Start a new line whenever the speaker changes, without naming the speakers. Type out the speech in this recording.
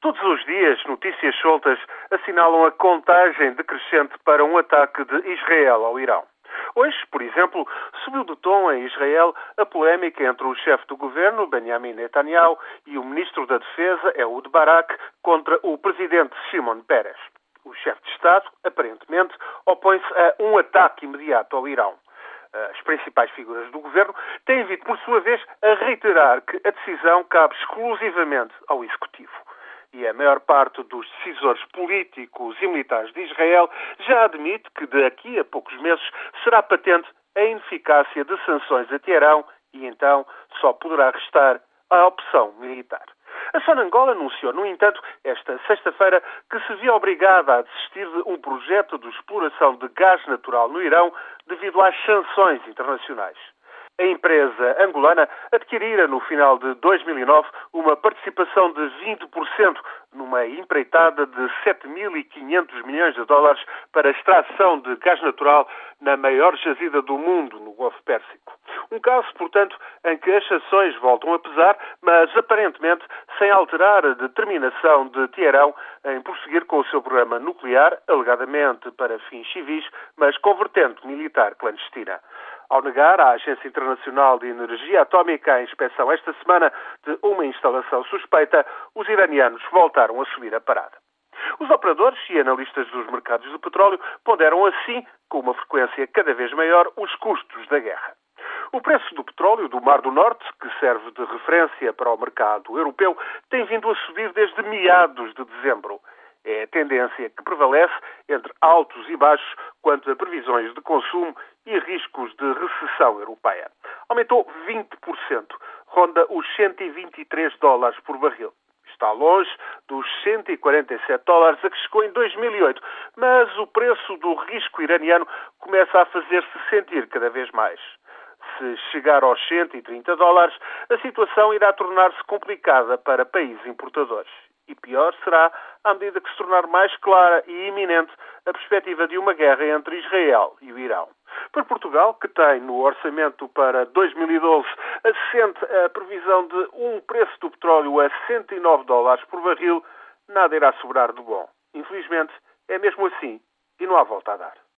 Todos os dias, notícias soltas assinalam a contagem decrescente para um ataque de Israel ao Irão. Hoje, por exemplo, subiu de tom em Israel a polémica entre o chefe do governo, Benjamin Netanyahu, e o ministro da Defesa, Ehud Barak, contra o presidente Shimon Peres. O chefe de Estado, aparentemente, opõe-se a um ataque imediato ao Irão. As principais figuras do governo têm vindo, por sua vez, a reiterar que a decisão cabe exclusivamente ao Executivo e a maior parte dos decisores políticos e militares de Israel já admite que daqui a poucos meses será patente a ineficácia de sanções a Teherão e então só poderá restar a opção militar. A Sonangol anunciou, no entanto, esta sexta-feira que se via obrigada a desistir de um projeto de exploração de gás natural no Irão devido às sanções internacionais. A empresa angolana adquirira no final de 2009 uma participação de 20% numa empreitada de 7.500 milhões de dólares para extração de gás natural na maior jazida do mundo, no Golfo Pérsico. Um caso, portanto, em que as sanções voltam a pesar, mas aparentemente sem alterar a determinação de Teherão em prosseguir com o seu programa nuclear, alegadamente para fins civis, mas convertendo militar clandestina ao negar à Agência Internacional de Energia Atómica a inspeção esta semana de uma instalação suspeita, os iranianos voltaram a subir a parada. Os operadores e analistas dos mercados de petróleo ponderam assim, com uma frequência cada vez maior, os custos da guerra. O preço do petróleo do Mar do Norte, que serve de referência para o mercado europeu, tem vindo a subir desde meados de dezembro. É a tendência que prevalece entre altos e baixos quanto a previsões de consumo e riscos de recessão europeia. Aumentou 20%, ronda os 123 dólares por barril. Está longe dos 147 dólares a que chegou em 2008, mas o preço do risco iraniano começa a fazer-se sentir cada vez mais. Se chegar aos 130 dólares, a situação irá tornar-se complicada para países importadores e pior será à medida que se tornar mais clara e iminente a perspectiva de uma guerra entre Israel e o Irão. Para Portugal, que tem no orçamento para 2012 assente a previsão de um preço do petróleo a 109 dólares por barril, nada irá sobrar de bom. Infelizmente, é mesmo assim e não há volta a dar.